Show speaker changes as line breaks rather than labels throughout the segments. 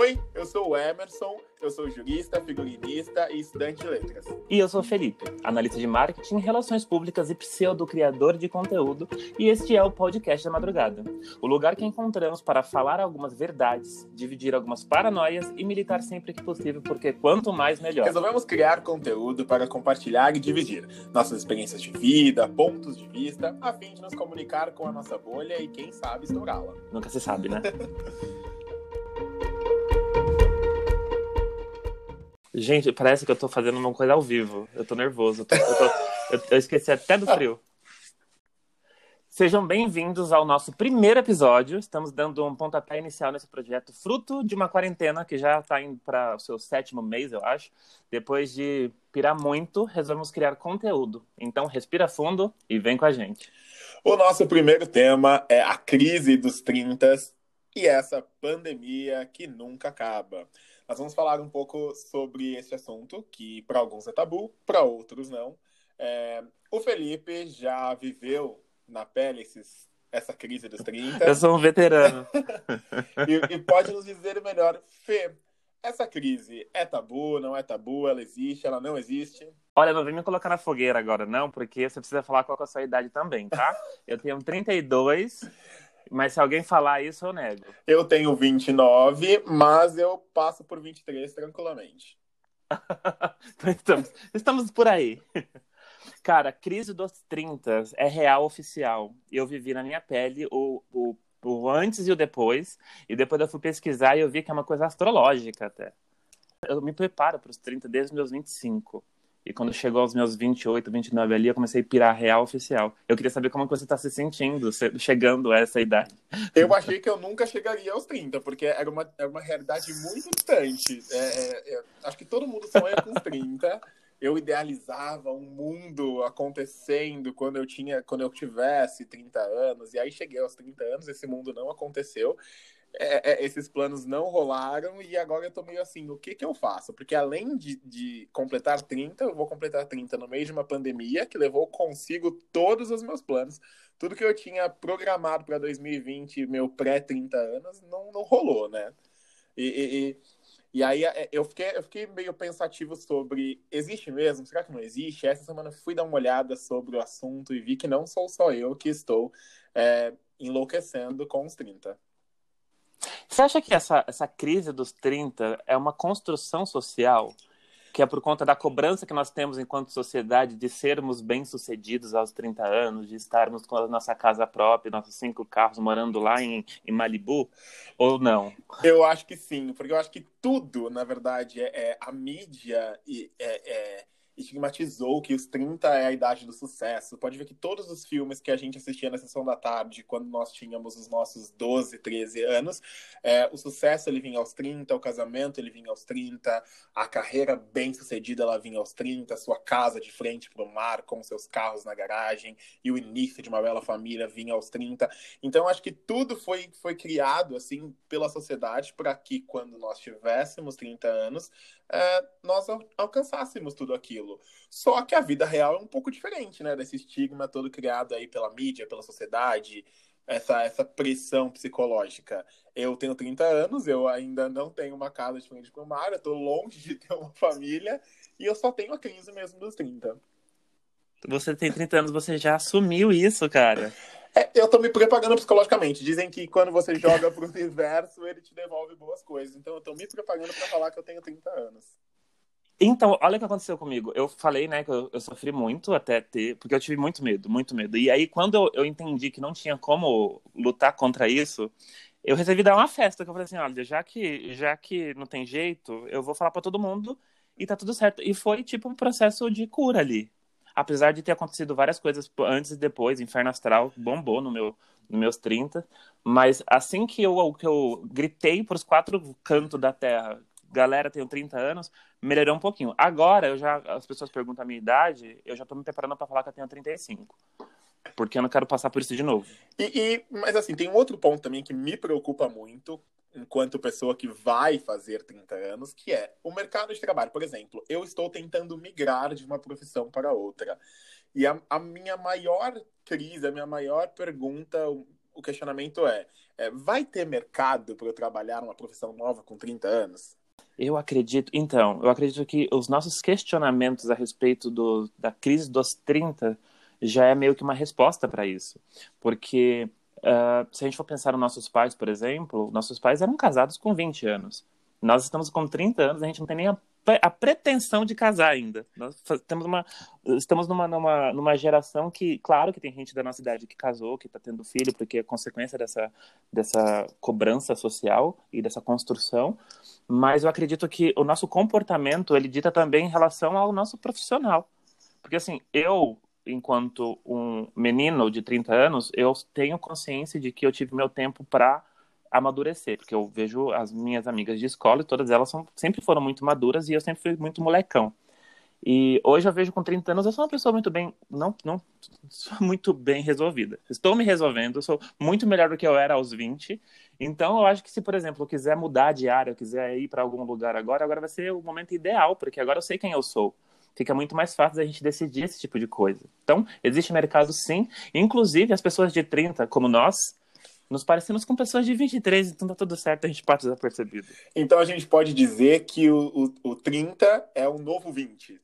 Oi, eu sou o Emerson, eu sou jurista, figurinista e estudante de letras.
E eu sou Felipe, analista de marketing, relações públicas e pseudo-criador de conteúdo, e este é o podcast da madrugada. O lugar que encontramos para falar algumas verdades, dividir algumas paranoias e militar sempre que possível, porque quanto mais melhor.
Resolvemos criar conteúdo para compartilhar e dividir nossas experiências de vida, pontos de vista, a fim de nos comunicar com a nossa bolha e quem sabe estourá-la.
Nunca se sabe, né? Gente, parece que eu tô fazendo uma coisa ao vivo. Eu tô nervoso. Eu, tô, eu, tô, eu, eu esqueci até do frio. Sejam bem-vindos ao nosso primeiro episódio. Estamos dando um pontapé inicial nesse projeto, fruto de uma quarentena que já está indo para o seu sétimo mês, eu acho. Depois de pirar muito, resolvemos criar conteúdo. Então, respira fundo e vem com a gente.
O nosso primeiro tema é a crise dos 30 e essa pandemia que nunca acaba. Nós vamos falar um pouco sobre esse assunto, que para alguns é tabu, para outros não. É, o Felipe já viveu na pele esses, essa crise dos 30.
Eu sou um veterano.
e, e, pode nos dizer melhor, Fê, essa crise é tabu, não é tabu, ela existe, ela não existe?
Olha, não vem me colocar na fogueira agora, não, porque você precisa falar qual é a sua idade também, tá? Eu tenho 32 mas se alguém falar isso, eu nego.
Eu tenho 29, mas eu passo por 23 tranquilamente.
estamos, estamos por aí. Cara, crise dos 30 é real oficial. Eu vivi na minha pele o, o, o antes e o depois. E depois eu fui pesquisar e eu vi que é uma coisa astrológica até. Eu me preparo para os 30 desde os meus 25. E quando chegou aos meus 28, 29 ali, eu comecei a pirar real oficial. Eu queria saber como você está se sentindo chegando a essa idade.
Eu achei que eu nunca chegaria aos 30, porque era uma, era uma realidade muito distante. É, é, é, acho que todo mundo sonha com os 30. Eu idealizava um mundo acontecendo quando eu tinha, quando eu tivesse 30 anos, e aí cheguei aos 30 anos, esse mundo não aconteceu é, é, esses planos não rolaram e agora eu tô meio assim, o que que eu faço? Porque além de, de completar 30, eu vou completar 30 no meio de uma pandemia que levou consigo todos os meus planos. Tudo que eu tinha programado para 2020, meu pré-30 anos, não, não rolou, né? E, e, e, aí é, eu fiquei, eu fiquei meio pensativo sobre, existe mesmo? Será que não existe? Essa semana fui dar uma olhada sobre o assunto e vi que não sou só eu que estou é, enlouquecendo com os 30.
Você acha que essa, essa crise dos 30 é uma construção social? Que é por conta da cobrança que nós temos enquanto sociedade de sermos bem-sucedidos aos 30 anos, de estarmos com a nossa casa própria, nossos cinco carros, morando lá em, em Malibu? Ou não?
Eu acho que sim, porque eu acho que tudo, na verdade, é, é a mídia e é, é estigmatizou que os 30 é a idade do sucesso. Pode ver que todos os filmes que a gente assistia na sessão da tarde, quando nós tínhamos os nossos 12, 13 anos, é, o sucesso ele vinha aos 30, o casamento ele vinha aos 30, a carreira bem sucedida ela vinha aos 30, sua casa de frente para o mar, com seus carros na garagem, e o início de uma bela família vinha aos 30. Então, acho que tudo foi, foi criado assim pela sociedade para que quando nós tivéssemos 30 anos, é, nós alcançássemos tudo aquilo. Só que a vida real é um pouco diferente, né? Desse estigma todo criado aí pela mídia, pela sociedade, essa, essa pressão psicológica. Eu tenho 30 anos, eu ainda não tenho uma casa de frente para o mar, eu tô longe de ter uma família e eu só tenho a crise mesmo dos 30.
Você tem 30 anos, você já assumiu isso, cara.
É, eu tô me preparando psicologicamente. Dizem que quando você joga pro universo, ele te devolve boas coisas. Então eu tô me preparando para falar que eu tenho 30 anos.
Então, olha o que aconteceu comigo. Eu falei, né, que eu, eu, sofri muito até ter, porque eu tive muito medo, muito medo. E aí, quando eu, eu, entendi que não tinha como lutar contra isso, eu resolvi dar uma festa. Que eu falei assim, olha, já que, já que não tem jeito, eu vou falar para todo mundo e tá tudo certo. E foi tipo um processo de cura ali apesar de ter acontecido várias coisas antes e depois, Inferno Astral bombou no meu, nos meus 30, mas assim que eu, que eu gritei para os quatro cantos da Terra, galera, tenho 30 anos, melhorou um pouquinho. Agora, eu já, as pessoas perguntam a minha idade, eu já estou me preparando para falar que eu tenho 35. Porque eu não quero passar por isso de novo.
E, e, mas assim, tem um outro ponto também que me preocupa muito, enquanto pessoa que vai fazer 30 anos, que é o mercado de trabalho. Por exemplo, eu estou tentando migrar de uma profissão para outra. E a, a minha maior crise, a minha maior pergunta, o questionamento é, é vai ter mercado para eu trabalhar uma profissão nova com 30 anos?
Eu acredito, então, eu acredito que os nossos questionamentos a respeito do, da crise dos 30 já é meio que uma resposta para isso. Porque uh, se a gente for pensar nos nossos pais, por exemplo, nossos pais eram casados com 20 anos. Nós estamos com 30 anos, a gente não tem nem a a pretensão de casar ainda. Nós temos uma, estamos numa, numa, numa geração que, claro que tem gente da nossa idade que casou, que está tendo filho, porque é consequência dessa, dessa cobrança social e dessa construção, mas eu acredito que o nosso comportamento, ele dita também em relação ao nosso profissional. Porque assim, eu, enquanto um menino de 30 anos, eu tenho consciência de que eu tive meu tempo para amadurecer, porque eu vejo as minhas amigas de escola e todas elas são, sempre foram muito maduras e eu sempre fui muito molecão. E hoje eu vejo com 30 anos eu sou uma pessoa muito bem, não, não sou muito bem resolvida. Estou me resolvendo, sou muito melhor do que eu era aos 20. Então eu acho que se, por exemplo, eu quiser mudar de área, eu quiser ir para algum lugar agora, agora vai ser o momento ideal, porque agora eu sei quem eu sou. Fica muito mais fácil a gente decidir esse tipo de coisa. Então, existe mercado sim. Inclusive, as pessoas de 30, como nós, nos parecemos com pessoas de 23, então tá tudo certo, a gente passa desapercebido.
Então a gente pode dizer que o, o, o 30 é o novo 20.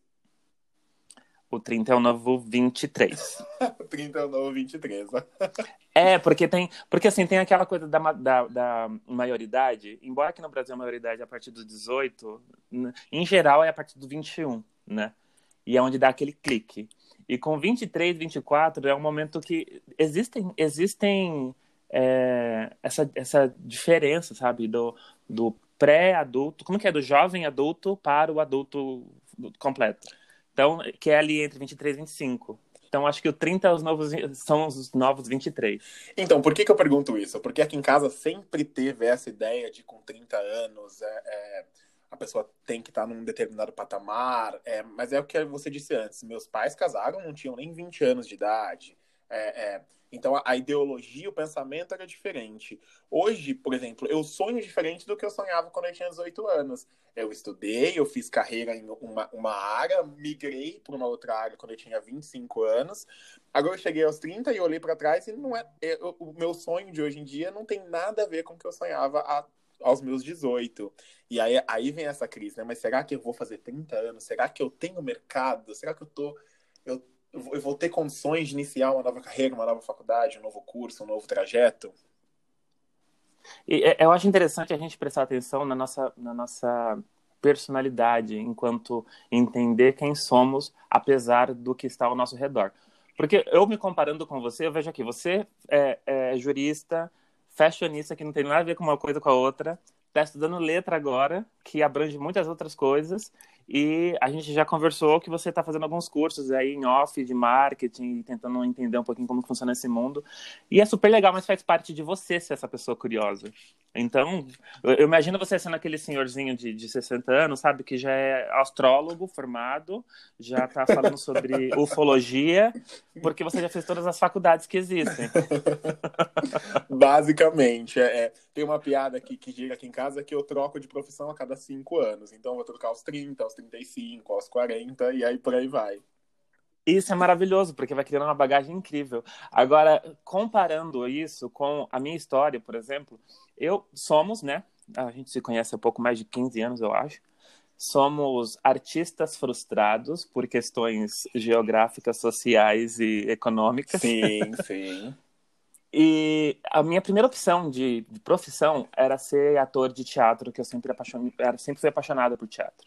O 30 é o novo 23.
o 30 é o novo 23.
é, porque tem. Porque assim, tem aquela coisa da, da, da maioridade, embora aqui no Brasil a maioridade é a partir dos 18, em geral é a partir do 21, né? E é onde dá aquele clique. E com 23, 24 é um momento que existem, existem é, essa, essa diferença, sabe, do, do pré-adulto, como que é, do jovem adulto para o adulto completo. Então, que é ali entre 23 e 25. Então, acho que o 30 é os novos, são os novos 23.
Então, por que, que eu pergunto isso? Porque aqui em casa sempre teve essa ideia de com 30 anos é, é, a pessoa tem que estar num determinado patamar. É, mas é o que você disse antes: meus pais casaram, não tinham nem 20 anos de idade. É, é, então a, ideologia, o pensamento era diferente. Hoje, por exemplo, eu sonho diferente do que eu sonhava quando eu tinha 18 anos. Eu estudei, eu fiz carreira em uma, uma área, migrei para uma outra área quando eu tinha 25 anos. Agora eu cheguei aos 30 e olhei para trás e não é, é, o meu sonho de hoje em dia não tem nada a ver com o que eu sonhava a, aos meus 18. E aí, aí vem essa crise, né? Mas será que eu vou fazer 30 anos? Será que eu tenho mercado? Será que eu tô eu eu vou ter condições de iniciar uma nova carreira, uma nova faculdade, um novo curso, um novo trajeto?
E, é, eu acho interessante a gente prestar atenção na nossa, na nossa personalidade, enquanto entender quem somos, apesar do que está ao nosso redor. Porque eu me comparando com você, eu vejo aqui, você é, é jurista, fashionista, que não tem nada a ver com uma coisa com a outra, está estudando letra agora, que abrange muitas outras coisas, e a gente já conversou que você está fazendo alguns cursos aí em off de marketing, tentando entender um pouquinho como funciona esse mundo. E é super legal, mas faz parte de você ser essa pessoa curiosa. Então, eu imagino você sendo aquele senhorzinho de, de 60 anos, sabe, que já é astrólogo formado, já está falando sobre ufologia, porque você já fez todas as faculdades que existem.
Basicamente, é, é, tem uma piada aqui que gira aqui em casa que eu troco de profissão a cada cinco anos. Então, eu vou trocar aos 30, aos 35, aos 40 e aí por aí vai.
Isso é maravilhoso, porque vai criando uma bagagem incrível. Agora, comparando isso com a minha história, por exemplo, eu somos, né? A gente se conhece há pouco mais de 15 anos, eu acho. Somos artistas frustrados por questões geográficas, sociais e econômicas.
Sim, sim.
E a minha primeira opção de, de, profissão era ser ator de teatro, que eu sempre, apaixon... era, sempre fui apaixonada por teatro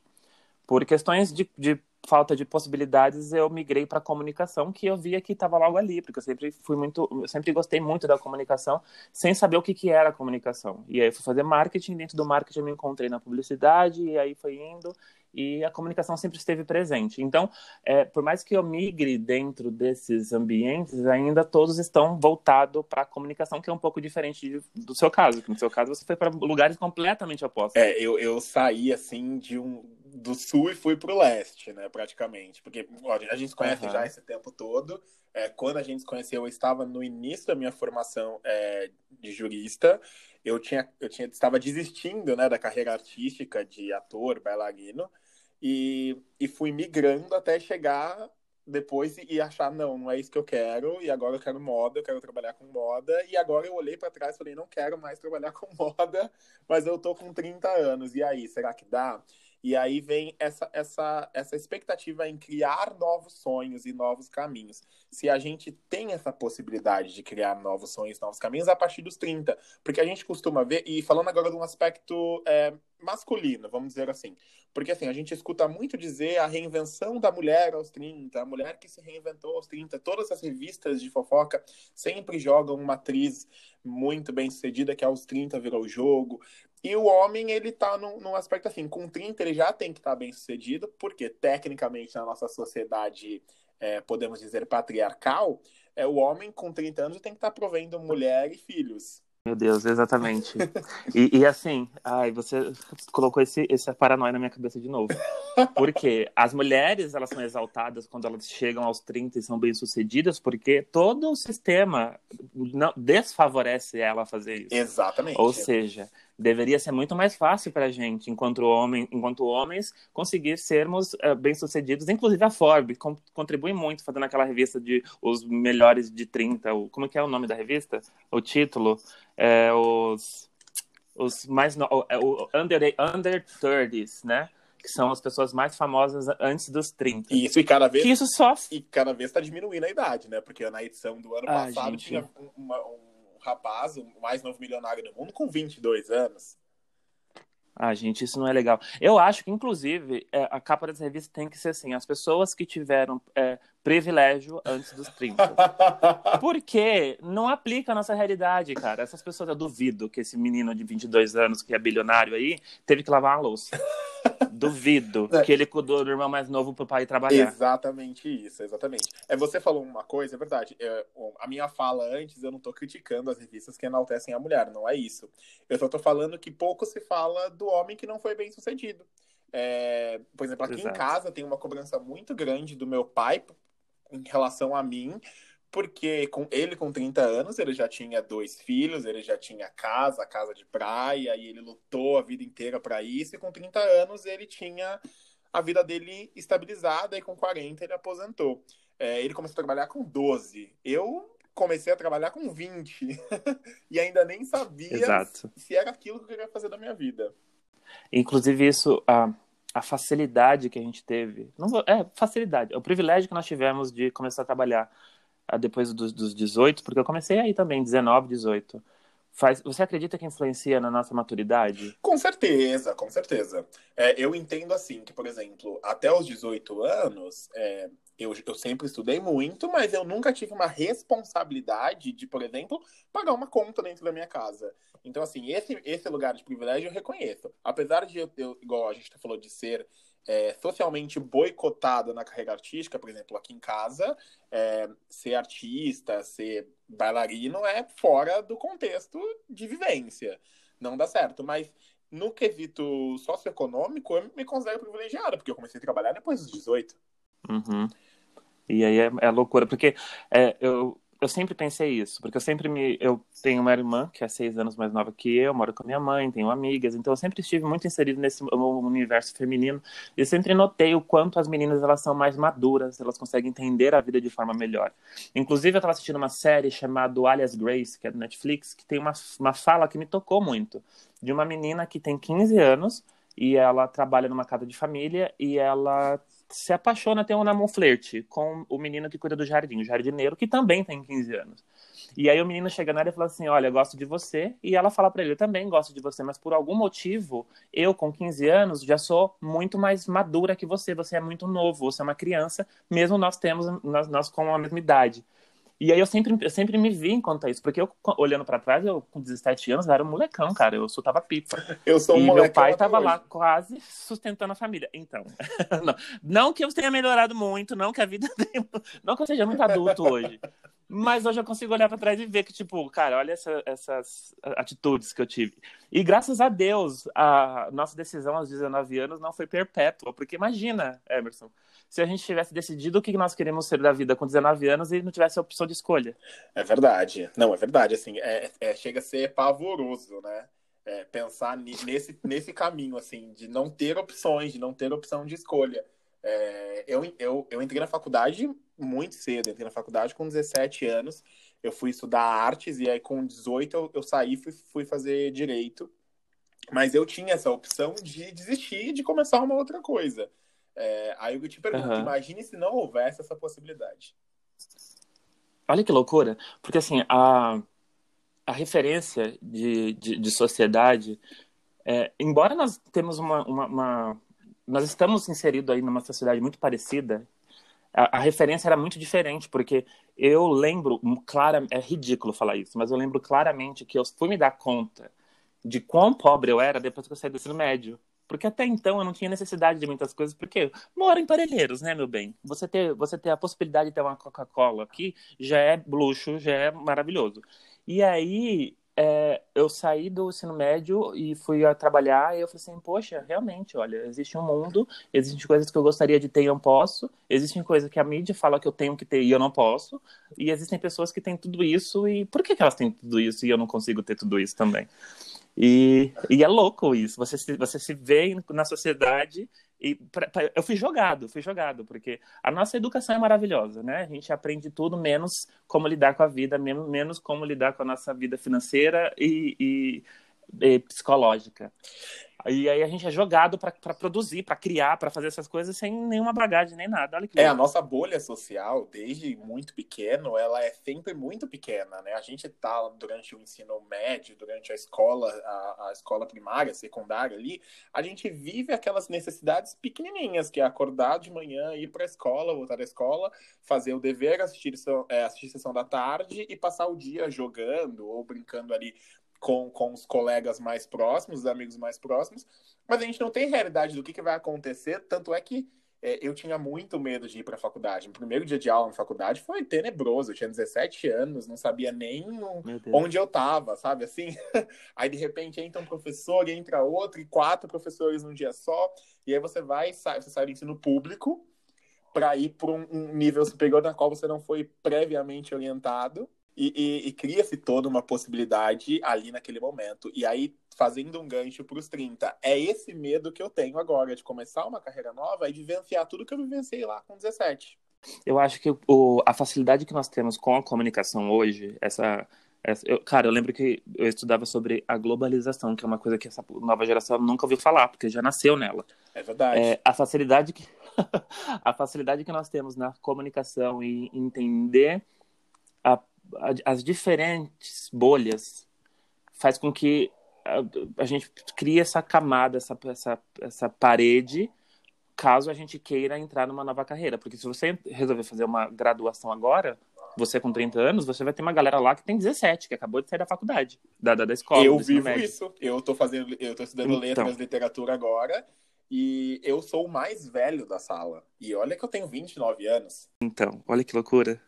por questões de, de falta de possibilidades, eu migrei para comunicação, que eu via que estava logo ali, porque eu sempre fui muito, eu sempre gostei muito da comunicação, sem saber o que, que era a comunicação. E aí eu fui fazer marketing, dentro do marketing eu me encontrei na publicidade, e aí foi indo, e a comunicação sempre esteve presente. Então, é, por mais que eu migre dentro desses ambientes, ainda todos estão voltados para a comunicação, que é um pouco diferente de, do seu caso. No seu caso, você foi para lugares completamente opostos.
É, eu, eu saí assim de um do sul e fui pro leste, né, praticamente. Porque ó, a gente se conhece uhum. já esse tempo todo. É, quando a gente se conheceu, eu estava no início da minha formação é, de jurista. Eu tinha, eu tinha, estava desistindo, né, da carreira artística de ator, bailarino, e, e fui migrando até chegar depois e achar, não, não é isso que eu quero, e agora eu quero moda, eu quero trabalhar com moda, e agora eu olhei para trás e falei, não quero mais trabalhar com moda, mas eu tô com 30 anos, e aí, será que dá? E aí vem essa, essa, essa expectativa em criar novos sonhos e novos caminhos. Se a gente tem essa possibilidade de criar novos sonhos, novos caminhos, a partir dos 30. Porque a gente costuma ver, e falando agora de um aspecto é, masculino, vamos dizer assim. Porque assim, a gente escuta muito dizer a reinvenção da mulher aos 30, a mulher que se reinventou aos 30. Todas as revistas de fofoca sempre jogam uma atriz muito bem sucedida que aos 30 virou jogo. E o homem, ele tá num, num aspecto assim, com 30 ele já tem que estar tá bem sucedido, porque tecnicamente na nossa sociedade, é, podemos dizer, patriarcal, é, o homem com 30 anos tem que estar tá provendo mulher e filhos.
Meu Deus, exatamente. e, e, assim, ai, você colocou esse, essa paranoia na minha cabeça de novo. Porque as mulheres, elas são exaltadas quando elas chegam aos 30 e são bem-sucedidas, porque todo o sistema não, desfavorece ela fazer isso.
Exatamente.
Ou seja, deveria ser muito mais fácil para a gente, enquanto, homem, enquanto homens, conseguir sermos uh, bem-sucedidos. Inclusive a Forbes contribui muito fazendo aquela revista de os melhores de 30. O, como é que é o nome da revista? O título? É, os, os mais... No, o, é o under, under 30s, né? que são as pessoas mais famosas antes dos 30.
Isso, e cada vez.
Que isso só.
E cada vez está diminuindo a idade, né? Porque na edição do ano ah, passado gente... tinha uma, um rapaz, o mais novo milionário do mundo, com 22 anos.
Ah, gente, isso não é legal. Eu acho que, inclusive, é, a capa dessa revista tem que ser assim: as pessoas que tiveram é, privilégio antes dos 30. Porque não aplica a nossa realidade, cara. Essas pessoas, eu duvido que esse menino de 22 anos, que é bilionário aí, teve que lavar uma louça. Duvido é. que ele cuidou do irmão mais novo pro pai trabalhar.
Exatamente isso, exatamente. É, você falou uma coisa, é verdade. É, a minha fala antes, eu não tô criticando as revistas que enaltecem a mulher, não é isso. Eu só tô falando que pouco se fala do homem que não foi bem sucedido. É, por exemplo, aqui Exato. em casa tem uma cobrança muito grande do meu pai em relação a mim, porque com ele com 30 anos, ele já tinha dois filhos, ele já tinha casa, casa de praia, e ele lutou a vida inteira para isso, e com 30 anos ele tinha a vida dele estabilizada, e com 40 ele aposentou. É, ele começou a trabalhar com 12. Eu comecei a trabalhar com 20, e ainda nem sabia Exato. se era aquilo que eu queria fazer da minha vida.
Inclusive, isso. Uh a facilidade que a gente teve. Não vou, é, facilidade. É o privilégio que nós tivemos de começar a trabalhar uh, depois dos, dos 18, porque eu comecei aí também, 19, 18. Faz, você acredita que influencia na nossa maturidade?
Com certeza, com certeza. É, eu entendo assim que, por exemplo, até os 18 anos, é, eu, eu sempre estudei muito, mas eu nunca tive uma responsabilidade de, por exemplo, pagar uma conta dentro da minha casa. Então, assim, esse, esse lugar de privilégio eu reconheço. Apesar de eu, eu igual a gente falou, de ser é, socialmente boicotado na carreira artística, por exemplo, aqui em casa, é, ser artista, ser bailarino é fora do contexto de vivência. Não dá certo. Mas no quesito socioeconômico, eu me considero privilegiada, porque eu comecei a trabalhar depois dos 18.
Uhum. E aí é, é loucura, porque é, eu, eu sempre pensei isso, porque eu sempre me. Eu tenho uma irmã que é seis anos mais nova que eu, moro com a minha mãe, tenho amigas, então eu sempre estive muito inserido nesse universo feminino e sempre notei o quanto as meninas elas são mais maduras, elas conseguem entender a vida de forma melhor. Inclusive, eu estava assistindo uma série chamada Alias Grace, que é do Netflix, que tem uma, uma fala que me tocou muito, de uma menina que tem 15 anos e ela trabalha numa casa de família e ela se apaixona, tem um namoro flerte com o menino que cuida do jardim, o jardineiro, que também tem 15 anos. E aí o menino chega nela e fala assim: Olha, eu gosto de você. E ela fala para ele: Eu também gosto de você, mas por algum motivo, eu com 15 anos já sou muito mais madura que você. Você é muito novo, você é uma criança, mesmo nós temos, nós, nós com a mesma idade. E aí eu sempre, eu sempre me vi enquanto isso, porque eu, olhando para trás, eu com 17 anos, eu era um molecão, cara, eu soltava pipa.
Eu sou um
e
molecão.
meu pai tava hoje. lá quase sustentando a família. Então, não, não, que eu tenha melhorado muito, não que a vida tenha, não que eu seja muito adulto hoje. Mas hoje eu consigo olhar para trás e ver que, tipo, cara, olha essa, essas atitudes que eu tive. E graças a Deus, a nossa decisão aos 19 anos não foi perpétua, porque imagina, Emerson, se a gente tivesse decidido o que nós queremos ser da vida com 19 anos e não tivesse a opção de escolha.
É verdade. Não, é verdade. Assim, é, é chega a ser pavoroso, né? É, pensar nesse, nesse caminho, assim, de não ter opções, de não ter opção de escolha. É, eu, eu, eu entrei na faculdade muito cedo, entrei na faculdade com 17 anos. Eu fui estudar artes e aí com 18 eu, eu saí e fui, fui fazer direito. Mas eu tinha essa opção de desistir de começar uma outra coisa. É, aí eu te pergunto, uhum. imagine se não houvesse essa possibilidade.
Olha que loucura, porque assim, a, a referência de, de, de sociedade, é, embora nós temos uma, uma, uma, Nós estamos inseridos aí numa sociedade muito parecida, a, a, referência era muito diferente, porque eu lembro, claro, é ridículo falar isso, mas eu lembro claramente que eu fui me dar conta de quão pobre eu era depois que eu saí do ensino médio. Porque até então eu não tinha necessidade de muitas coisas, porque moro em Parelheiros, né, meu bem? Você ter, você ter a possibilidade de ter uma Coca-Cola aqui já é luxo, já é maravilhoso. E aí é, eu saí do ensino médio e fui a trabalhar e eu falei assim, poxa, realmente, olha, existe um mundo, existem coisas que eu gostaria de ter e não posso, existem coisas que a mídia fala que eu tenho que ter e eu não posso, e existem pessoas que têm tudo isso e por que, que elas têm tudo isso e eu não consigo ter tudo isso também? E, e é louco isso. Você se, você se vê na sociedade e pra, pra, eu fui jogado, fui jogado, porque a nossa educação é maravilhosa, né? A gente aprende tudo menos como lidar com a vida, menos, menos como lidar com a nossa vida financeira e, e, e psicológica. E aí a gente é jogado para produzir, para criar, para fazer essas coisas sem nenhuma bagagem nem nada. Olha que
é, a nossa bolha social, desde muito pequeno, ela é sempre muito pequena, né? A gente tá durante o ensino médio, durante a escola, a, a escola primária, secundária ali, a gente vive aquelas necessidades pequenininhas, que é acordar de manhã, ir para a escola, voltar da escola, fazer o dever, assistir, é, assistir sessão da tarde e passar o dia jogando ou brincando ali com, com os colegas mais próximos, os amigos mais próximos, mas a gente não tem realidade do que, que vai acontecer, tanto é que é, eu tinha muito medo de ir para a faculdade. O primeiro dia de aula na faculdade foi tenebroso. Eu tinha 17 anos, não sabia nem onde eu estava, sabe assim? aí de repente entra um professor, entra outro, e quatro professores num dia só, e aí você vai, sai, você sai do ensino público para ir para um, um nível superior na qual você não foi previamente orientado e, e, e cria-se toda uma possibilidade ali naquele momento. E aí, fazendo um gancho para os 30, é esse medo que eu tenho agora de começar uma carreira nova e vivenciar tudo que eu vivenciei lá com 17.
Eu acho que o, a facilidade que nós temos com a comunicação hoje, essa, essa eu, cara, eu lembro que eu estudava sobre a globalização, que é uma coisa que essa nova geração nunca ouviu falar, porque já nasceu nela.
É verdade. É,
a facilidade que a facilidade que nós temos na comunicação e entender a as diferentes bolhas faz com que a, a gente crie essa camada, essa, essa, essa parede, caso a gente queira entrar numa nova carreira. Porque se você resolver fazer uma graduação agora, você com 30 anos, você vai ter uma galera lá que tem 17, que acabou de sair da faculdade, da, da, da escola.
Eu vivo médio. isso. Eu tô fazendo, eu tô estudando então. letras, literatura agora, e eu sou o mais velho da sala. E olha que eu tenho 29 anos.
Então, olha que loucura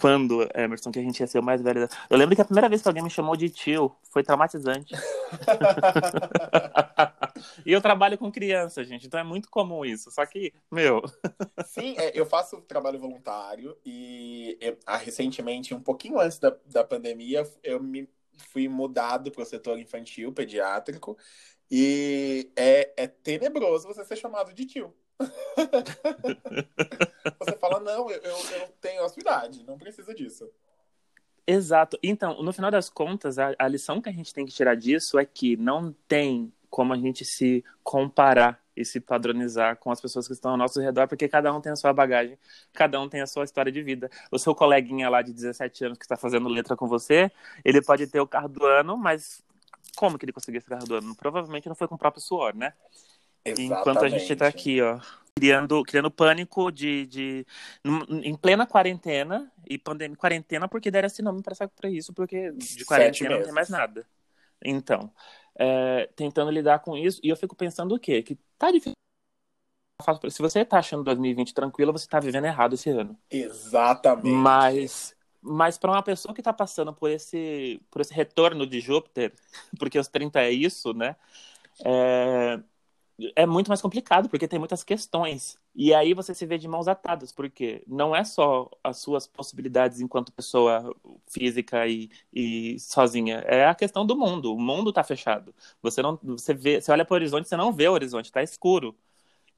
quando, Emerson, que a gente ia ser o mais velho. Eu lembro que a primeira vez que alguém me chamou de tio foi traumatizante. e eu trabalho com criança, gente, então é muito comum isso. Só que, meu.
Sim, é, eu faço trabalho voluntário e eu, ah, recentemente, um pouquinho antes da, da pandemia, eu me fui mudado para o setor infantil pediátrico e é, é tenebroso você ser chamado de tio. Você fala, não, eu, eu tenho a sua idade, não precisa disso.
Exato. Então, no final das contas, a, a lição que a gente tem que tirar disso é que não tem como a gente se comparar e se padronizar com as pessoas que estão ao nosso redor, porque cada um tem a sua bagagem, cada um tem a sua história de vida. O seu coleguinha lá de 17 anos que está fazendo letra com você, ele pode ter o carro do ano, mas como que ele conseguiu esse carro do ano? Provavelmente não foi com o próprio suor, né? Exatamente. Enquanto a gente está aqui, ó, criando, criando pânico de, de em plena quarentena e pandemia quarentena porque deram esse nome para isso porque de quarentena não tem mais nada. Então, é, tentando lidar com isso e eu fico pensando o quê? Que tá difícil. Se você tá achando 2020 tranquilo, você tá vivendo errado esse ano.
Exatamente.
Mas mas para uma pessoa que está passando por esse, por esse retorno de Júpiter, porque os 30 é isso, né? É, é muito mais complicado, porque tem muitas questões. E aí você se vê de mãos atadas, porque não é só as suas possibilidades enquanto pessoa física e, e sozinha, é a questão do mundo. O mundo está fechado. Você não, você vê, você olha para o horizonte, você não vê o horizonte, está escuro.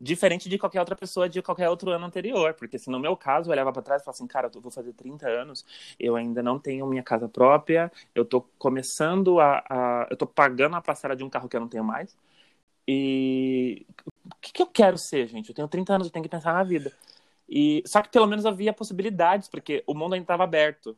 diferente de qualquer outra pessoa de qualquer outro ano anterior. Porque se no meu caso eu olhava para trás e falava assim, cara, eu vou fazer 30 anos, eu ainda não tenho minha casa própria, eu tô começando a. a eu tô pagando a parcela de um carro que eu não tenho mais. E o que, que eu quero ser, gente? Eu tenho 30 anos, eu tenho que pensar na vida. E só que pelo menos havia possibilidades, porque o mundo ainda estava aberto.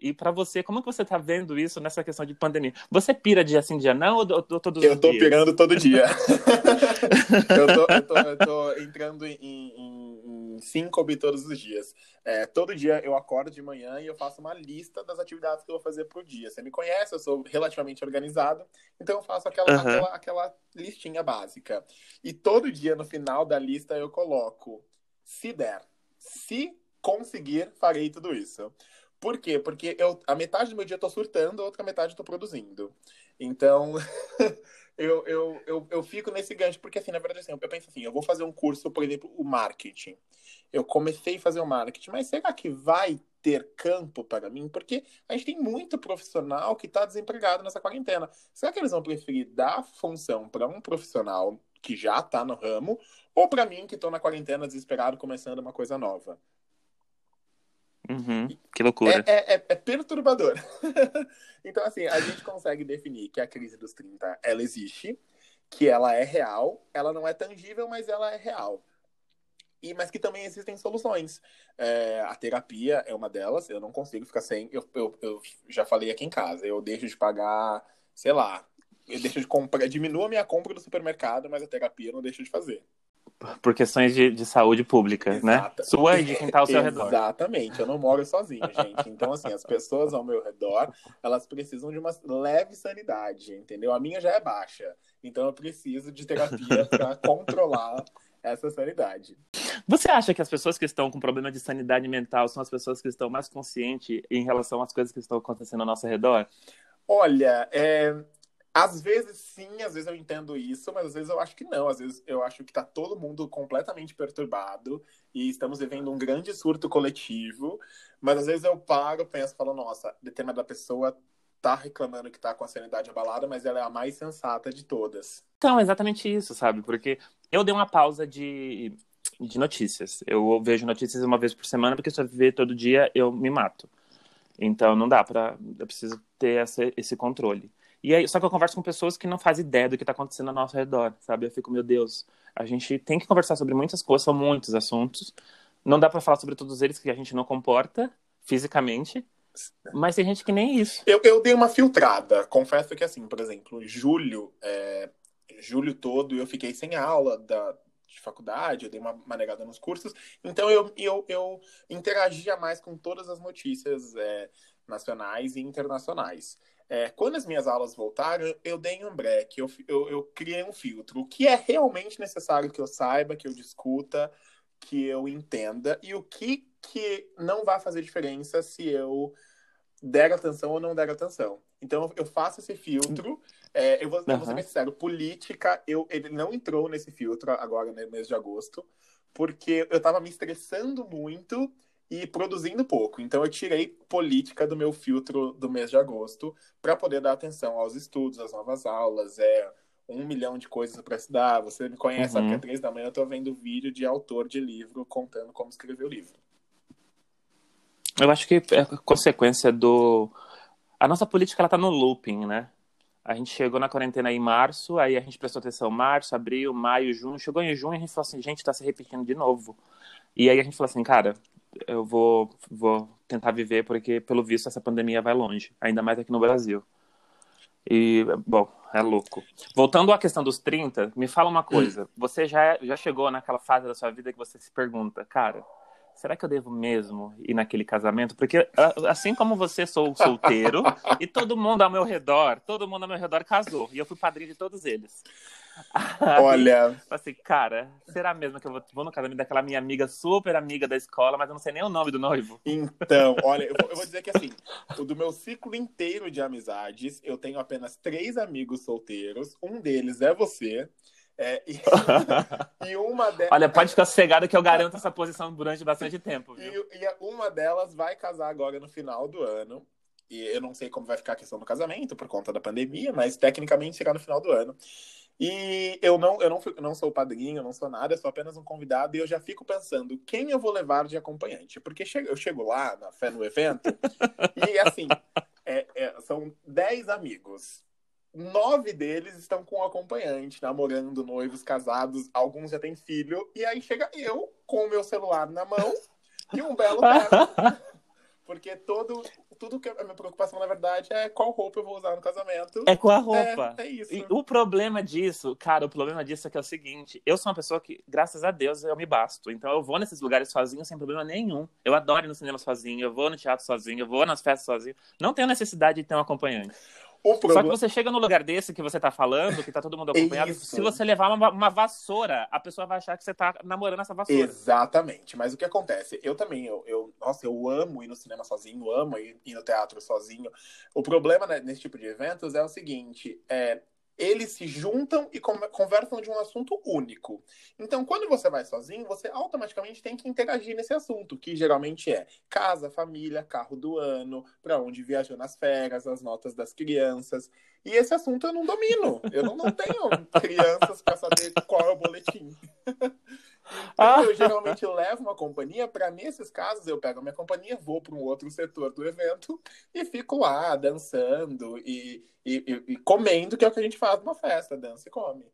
E para você, como que você tá vendo isso nessa questão de pandemia? Você pira dia sim, dia não, ou, ou todos
eu
os dias?
Eu tô pirando todo dia. eu, tô, eu, tô, eu, tô, entrando em, em síncope todos os dias. É, todo dia eu acordo de manhã e eu faço uma lista das atividades que eu vou fazer pro dia. Você me conhece, eu sou relativamente organizado, então eu faço aquela, uhum. aquela, aquela listinha básica. E todo dia, no final da lista, eu coloco, se der, se conseguir, farei tudo isso. Por quê? Porque eu, a metade do meu dia eu tô surtando, a outra metade eu tô produzindo. Então, eu, eu, eu, eu fico nesse gancho, porque assim, na verdade, assim, eu penso assim, eu vou fazer um curso, por exemplo, o marketing. Eu comecei a fazer o marketing, mas será que vai ter campo para mim? Porque a gente tem muito profissional que está desempregado nessa quarentena. Será que eles vão preferir dar função para um profissional que já está no ramo, ou para mim que estou na quarentena desesperado começando uma coisa nova?
Uhum, que loucura.
É, é, é perturbador. então, assim, a gente consegue definir que a crise dos 30, ela existe, que ela é real, ela não é tangível, mas ela é real. E, mas que também existem soluções. É, a terapia é uma delas, eu não consigo ficar sem. Eu, eu, eu já falei aqui em casa, eu deixo de pagar, sei lá, eu deixo de comprar, diminuo a minha compra do supermercado, mas a terapia eu não deixo de fazer
por questões de, de saúde pública, né? Né? Sua e de quem está ao seu redor.
Exatamente, eu não moro sozinho, gente. Então, assim, as pessoas ao meu redor, elas precisam de uma leve sanidade, entendeu? A minha já é baixa, então eu preciso de terapia para controlar essa sanidade.
Você acha que as pessoas que estão com problema de sanidade mental são as pessoas que estão mais conscientes em relação às coisas que estão acontecendo ao nosso redor?
Olha, é, às vezes sim, às vezes eu entendo isso, mas às vezes eu acho que não. Às vezes eu acho que tá todo mundo completamente perturbado e estamos vivendo um grande surto coletivo. Mas às vezes eu paro, penso, falo, nossa, determinada pessoa tá reclamando que tá com a sanidade abalada, mas ela é a mais sensata de todas.
Então, exatamente isso, sabe? Porque eu dei uma pausa de, de notícias. Eu vejo notícias uma vez por semana, porque se eu ver todo dia, eu me mato. Então não dá para Eu preciso ter essa, esse controle. E aí, só que eu converso com pessoas que não fazem ideia do que está acontecendo ao nosso redor, sabe? Eu fico, meu Deus, a gente tem que conversar sobre muitas coisas, são muitos assuntos. Não dá para falar sobre todos eles que a gente não comporta fisicamente, mas tem gente que nem isso.
Eu, eu dei uma filtrada. Confesso que, assim, por exemplo, em julho, é, julho todo, eu fiquei sem aula da, de faculdade, eu dei uma manegada nos cursos. Então, eu, eu, eu interagia mais com todas as notícias é, nacionais e internacionais. É, quando as minhas aulas voltaram, eu dei um break, eu, eu, eu, criei um filtro. O que é realmente necessário que eu saiba, que eu discuta, que eu entenda, e o que, que não vai fazer diferença se eu der atenção ou não der atenção. Então, eu faço esse filtro. É, eu, vou, uhum. eu vou ser bem sincero, política, eu, ele não entrou nesse filtro agora no mês de agosto, porque eu estava me estressando muito e produzindo pouco. Então eu tirei política do meu filtro do mês de agosto para poder dar atenção aos estudos, às novas aulas, é um milhão de coisas para estudar. Você me conhece, uhum. sabe que às três da manhã eu estou vendo vídeo de autor de livro contando como escrever o livro.
Eu acho que é consequência do. A nossa política ela tá no looping, né? A gente chegou na quarentena em março, aí a gente prestou atenção março, abril, maio, junho. Chegou em junho e a gente falou assim, gente, tá se repetindo de novo. E aí a gente falou assim, cara, eu vou, vou tentar viver, porque, pelo visto, essa pandemia vai longe, ainda mais aqui no Brasil. E, bom, é louco. Voltando à questão dos 30, me fala uma coisa. Hum. Você já, já chegou naquela fase da sua vida que você se pergunta, cara, será que eu devo mesmo ir naquele casamento? Porque assim como você sou solteiro e todo mundo ao meu redor, todo mundo ao meu redor casou e eu fui padrinho de todos eles.
Olha,
assim, cara, será mesmo que eu vou, vou no casamento daquela minha amiga super amiga da escola, mas eu não sei nem o nome do noivo?
Então, olha, eu vou, eu vou dizer que assim, do meu ciclo inteiro de amizades, eu tenho apenas três amigos solteiros. Um deles é você. É, e, e, uma delas.
Olha, pode ficar sossegado que eu garanto essa posição durante bastante tempo. Viu?
E, e, uma delas vai casar agora no final do ano. E eu não sei como vai ficar a questão do casamento por conta da pandemia, mas tecnicamente será no final do ano. E eu não, eu não, fui- não sou padrinho, eu não sou nada, eu sou apenas um convidado e eu já fico pensando quem eu vou levar de acompanhante. Porque eu chego lá na fé no evento e assim, é- é, são 10 amigos. Nove deles estão com um acompanhante, namorando, noivos, casados, alguns já têm filho, e aí chega eu com o meu celular na mão e um belo terno. Porque todo, tudo que a minha preocupação, na verdade, é qual roupa eu vou usar no casamento.
É com a roupa.
É, é isso.
E o problema disso, cara, o problema disso é que é o seguinte: eu sou uma pessoa que, graças a Deus, eu me basto. Então eu vou nesses lugares sozinho sem problema nenhum. Eu adoro ir no cinema sozinho, eu vou no teatro sozinho, eu vou nas festas sozinho. Não tenho necessidade de ter um acompanhante.
O
Só que
problema...
você chega no lugar desse que você tá falando, que tá todo mundo acompanhado,
Isso.
se você levar uma, uma vassoura, a pessoa vai achar que você tá namorando essa vassoura.
Exatamente, mas o que acontece? Eu também, eu, eu, nossa, eu amo ir no cinema sozinho, amo ir, ir no teatro sozinho. O problema né, nesse tipo de eventos é o seguinte: é, eles se juntam e con- conversam de um assunto único. Então, quando você vai sozinho, você automaticamente tem que interagir nesse assunto, que geralmente é casa, família, carro do ano, para onde viajou nas férias, as notas das crianças. E esse assunto eu não domino. Eu não, não tenho crianças para saber qual é o boletim. Então, eu geralmente levo uma companhia para nesses casos eu pego a minha companhia, vou para um outro setor do evento e fico lá dançando e, e, e- e comendo, que é o que a gente faz numa festa, dança e come.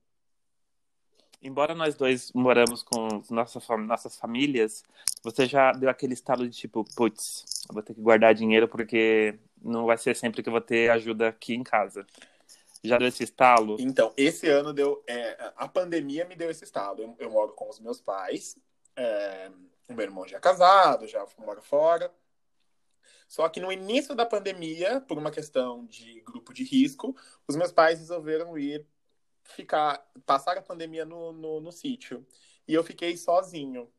Embora nós dois moramos com nossa, nossas famílias, você já deu aquele estalo de tipo, putz, vou ter que guardar dinheiro porque não vai ser sempre que eu vou ter ajuda aqui em casa. Já deu esse estalo?
Então, esse ano deu. é, a pandemia me deu esse estado. Eu, eu moro com os meus pais, é, o meu irmão já é casado, já mora fora. Só que no início da pandemia, por uma questão de grupo de risco, os meus pais resolveram ir ficar, passar a pandemia no, no, no sítio. E eu fiquei sozinho.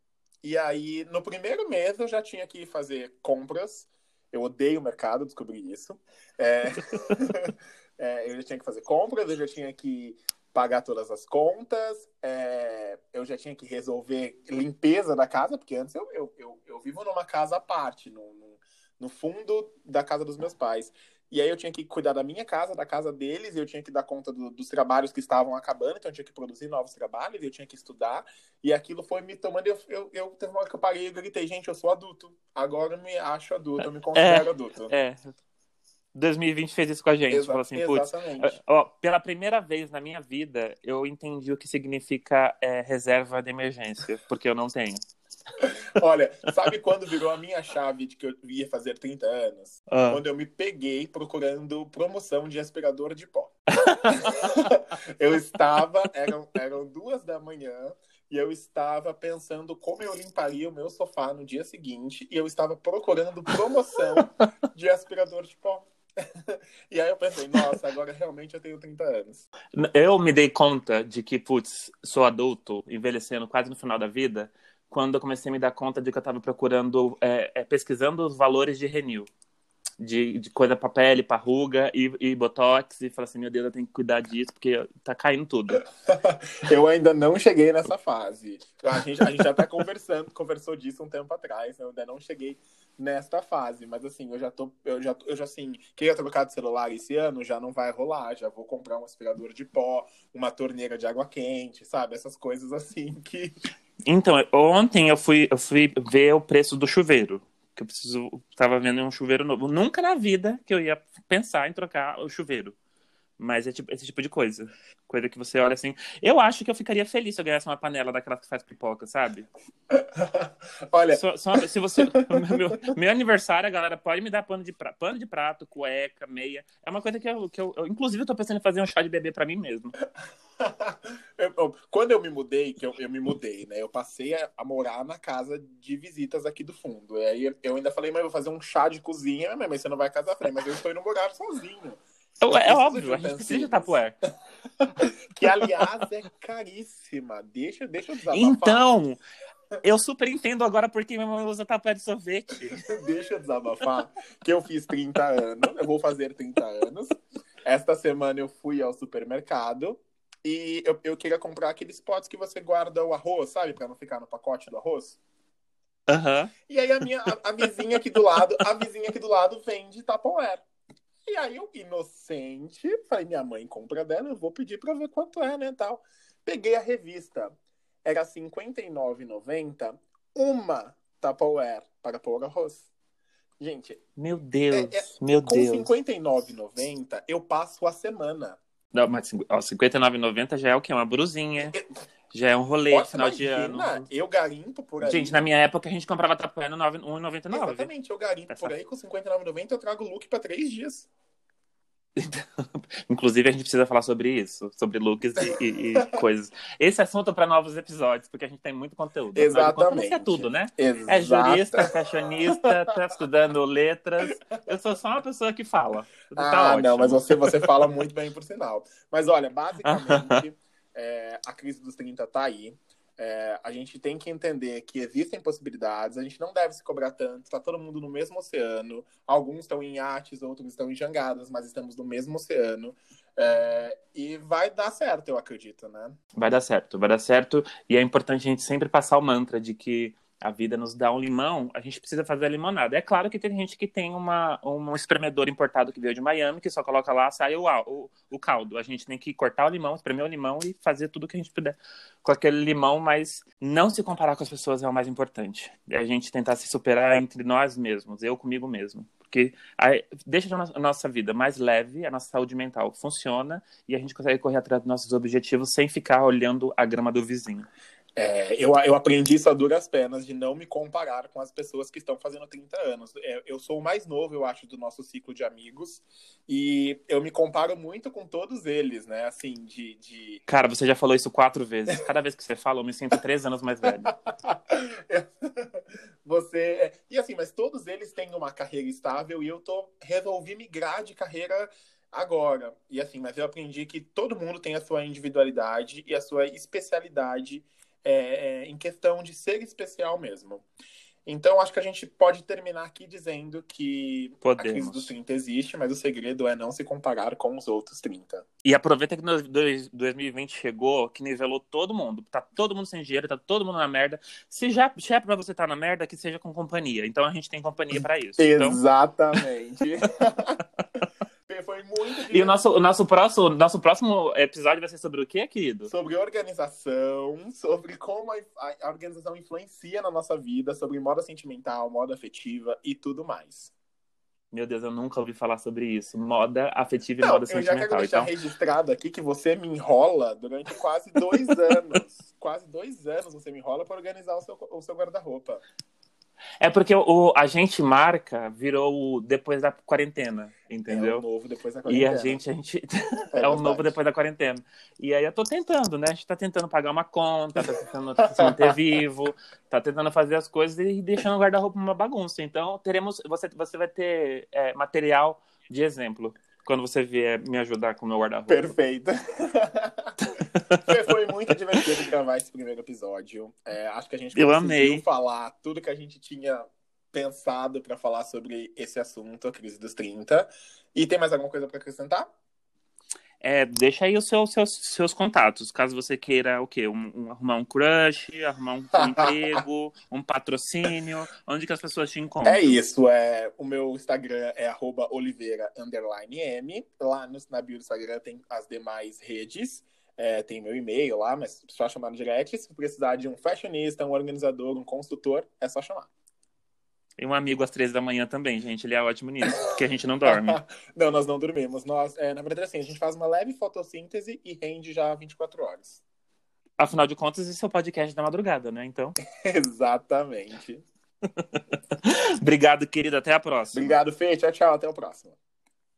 E aí, no primeiro mês, eu já tinha que fazer compras. Eu odeio o mercado, descobri isso. É, é, eu já tinha que fazer compras, eu já tinha que pagar todas as contas, é, eu já tinha que resolver limpeza da casa, porque antes eu, eu, eu, eu vivo numa casa à parte, no, no, no fundo da casa dos meus pais. E aí eu tinha que cuidar da minha casa, da casa deles, e eu tinha que dar conta do- dos trabalhos que estavam acabando, então eu tinha que produzir novos trabalhos, eu tinha que estudar, e aquilo foi me tomando. Eu, eu, eu teve uma hora que eu parei e gritei, gente, eu sou adulto. Agora eu me acho adulto, eu me considero adulto.
É. 2020 fez isso com a gente.
Exa-
assim,
exatamente.
Ó, pela primeira vez na minha vida, eu entendi o que significa é, reserva de emergência, porque eu não tenho.
Olha, sabe quando virou a minha chave de que eu ia fazer 30 anos?
Ah.
Quando eu me peguei procurando promoção de aspirador de pó. eu estava, eram, eram duas da manhã, e eu estava pensando como eu limparia o meu sofá no dia seguinte, e eu estava procurando promoção de aspirador de pó. e aí eu pensei, nossa, agora realmente eu tenho 30 anos.
Eu me dei conta de que, putz, sou adulto, envelhecendo quase no final da vida, quando eu comecei a me dar conta de que eu estava procurando, é, é, pesquisando os valores de Renew. De, de coisa pra pele, pra ruga e, e botox, e falar assim: meu Deus, eu tenho que cuidar disso, porque tá caindo tudo.
Eu ainda não cheguei nessa fase. A gente, a gente já tá conversando, conversou disso um tempo atrás. Eu ainda não cheguei nesta fase. Mas assim, eu já tô. Eu já, eu já assim, queria trocar de celular esse ano, já não vai rolar. Já vou comprar um aspirador de pó, uma torneira de água quente, sabe? Essas coisas assim que.
Então, ontem eu fui, eu fui ver o preço do chuveiro. Que eu preciso. Tava vendo um chuveiro novo. Nunca na vida que eu ia pensar em trocar o chuveiro. Mas é tipo, esse tipo de coisa. Coisa que você olha assim. Eu acho que eu ficaria feliz se eu ganhasse uma panela daquela que faz pipoca, sabe?
Olha,
Só- só- se você. Meu, meu aniversário, a galera pode me dar pano de, pra- pano de prato, cueca, meia. É uma coisa que eu, que eu, eu. Inclusive, eu tô pensando em fazer um chá de bebê pra mim mesmo.
eu- quando eu me mudei, que eu, eu me mudei, né? Eu passei a, a morar na casa de visitas aqui do fundo. E aí eu ainda falei, mas eu vou fazer um chá de cozinha, mas você não vai casar. Falei, mas eu estou indo morar sozinho.
É, é óbvio, a gente precisa de tapuer.
Que, aliás, é caríssima. Deixa, deixa eu desabafar.
Então, eu super entendo agora porque minha mãe usa tapuer de sorvete.
Deixa eu desabafar. Que eu fiz 30 anos. Eu vou fazer 30 anos. Esta semana eu fui ao supermercado e eu, eu queria comprar aqueles potes que você guarda o arroz, sabe? Pra não ficar no pacote do arroz.
Aham.
E aí a minha a, a vizinha aqui do lado, a vizinha aqui do lado vende Tupperware. E aí eu, inocente, falei, minha mãe compra dela, eu vou pedir pra ver quanto é, né, tal. Peguei a revista. Era R$ 59,90 uma Tupperware para pôr arroz. Gente,
Meu Deus,
É, é,
meu
com
Deus.
R$ 59,90 eu passo a semana.
Não, mas ó, R$ 59,90 já é o quê? Uma brusinha. Já é um rolê de final de ano.
imagina, eu garimpo por aí.
Gente, na minha época a gente comprava Tupperware no 9 1,99.
Exatamente, eu garimpo
Essa-
por aí com R$ 59,90 eu trago look para três dias.
Inclusive, a gente precisa falar sobre isso, sobre looks e, e- e coisas. Esse assunto é para novos episódios, porque a gente tem muito conteúdo. Contas,
Exatamente.
Isso é tudo, né?
Exato.
É jurista, é fashionista, tá estudando letras. Eu sou só uma pessoa que fala. Tá
Ah, não, mas você, você fala muito bem, por sinal. Mas olha, basicamente, é, a crise dos 30 tá aí. É, a gente tem que entender que existem possibilidades, a gente não deve se cobrar tanto, tá todo mundo no mesmo oceano. Alguns estão em iates, outros estão em jangadas, mas estamos no mesmo oceano. É, e vai dar certo, eu acredito, né?
Vai dar certo, vai dar certo. E é importante a gente sempre passar o mantra de que a vida nos dá um limão, a gente precisa fazer a limonada. É claro que tem gente que tem uma, um espremedor importado que veio de Miami, que só coloca lá, sai o, o, o caldo. A gente tem que cortar o limão, espremer o limão e fazer tudo que a gente puder com aquele limão, mas não se comparar com as pessoas é o mais importante. É a gente tentar se superar entre nós mesmos, eu comigo mesmo. Porque deixa a nossa vida mais leve, a nossa saúde mental funciona e a gente consegue correr atrás dos nossos objetivos sem ficar olhando a grama do vizinho.
É, eu, eu aprendi isso a duras penas de não me comparar com as pessoas que estão fazendo 30 anos. É, eu sou o mais novo, eu acho, do nosso ciclo de amigos. E eu me comparo muito com todos eles, né? Assim, de. de...
Cara, você já falou isso quatro vezes. Cada vez que você fala, eu me sinto três anos mais velho.
Você. é, E assim, mas todos eles têm uma carreira estável e eu tô resolvi migrar de carreira agora. E assim, mas eu aprendi que todo mundo tem a sua individualidade e a sua especialidade é, é, em questão de ser especial mesmo. Então, acho que a gente pode terminar aqui dizendo que a crise
Podemos.
dos 30 existe, mas o segredo é não se comparar com os outros 30.
E aproveita que no dois- 2020 chegou, que nivelou todo mundo. Tá todo mundo sem dinheiro, tá todo mundo na merda. Se já, já é pra você estar na merda, que seja com companhia. Então a gente tem companhia pra isso. Então,
Exatamente. Foi muito
e o nosso, o nosso, próximo, nosso próximo episódio vai ser sobre o quê, querido?
sobre organização, sobre como a, a- organização influencia na nossa vida, sobre moda sentimental, moda afetiva e tudo mais.
Meu Deus, eu nunca ouvi falar sobre isso. Moda afetiva e
Não,
moda
eu já quero
sentimental.
deixar
Então,
registrado aqui que você me enrola durante quase dois anos. quase dois anos você me enrola para organizar o seu, o seu guarda-roupa.
É porque o, a gente marca virou o depois da quarentena,
É
entendeu?
o novo depois da
E
quarentena.
a gente, a gente
É
é, o novo depois da quarentena. E aí eu tô tentando, né? A gente tá tentando pagar uma conta, tá tentando se manter vivo, tá tentando fazer as coisas e deixando o guarda-roupa uma bagunça. Então, teremos, você, você vai ter é, material de exemplo quando você vier me ajudar com o meu guarda-roupa.
Perfeito. Foi- muito divertido gravar esse primeiro episódio. É, acho que a gente
Eu
conseguiu
amei.
falar tudo que a gente tinha pensado para falar sobre esse assunto, a crise dos 30. E tem mais alguma coisa para acrescentar?
É, deixa aí os seus, seus, seus contatos, caso você queira o quê? Um, um- arrumar um crush, arrumar um, um emprego, um patrocínio, onde que as pessoas te encontram?
É isso, é, o meu Instagram é arroba oliveira underline M. Lá no, na bio do Instagram tem as demais redes. É, tem meu e-mail lá, mas só chamar no direct. Se precisar de um fashionista, um organizador, um consultor, é só chamar.
E um amigo às três da manhã também, gente. Ele é ótimo nisso, porque a gente não dorme.
não, nós não dormimos. Nós, é, na verdade, assim, a gente faz uma leve fotossíntese e rende já 24 horas.
Afinal de contas, esse é o podcast da madrugada, né? Então,
Exatamente.
obrigado, querido. Até a próxima.
Obrigado, Fê. Tchau, tchau. Até o próximo.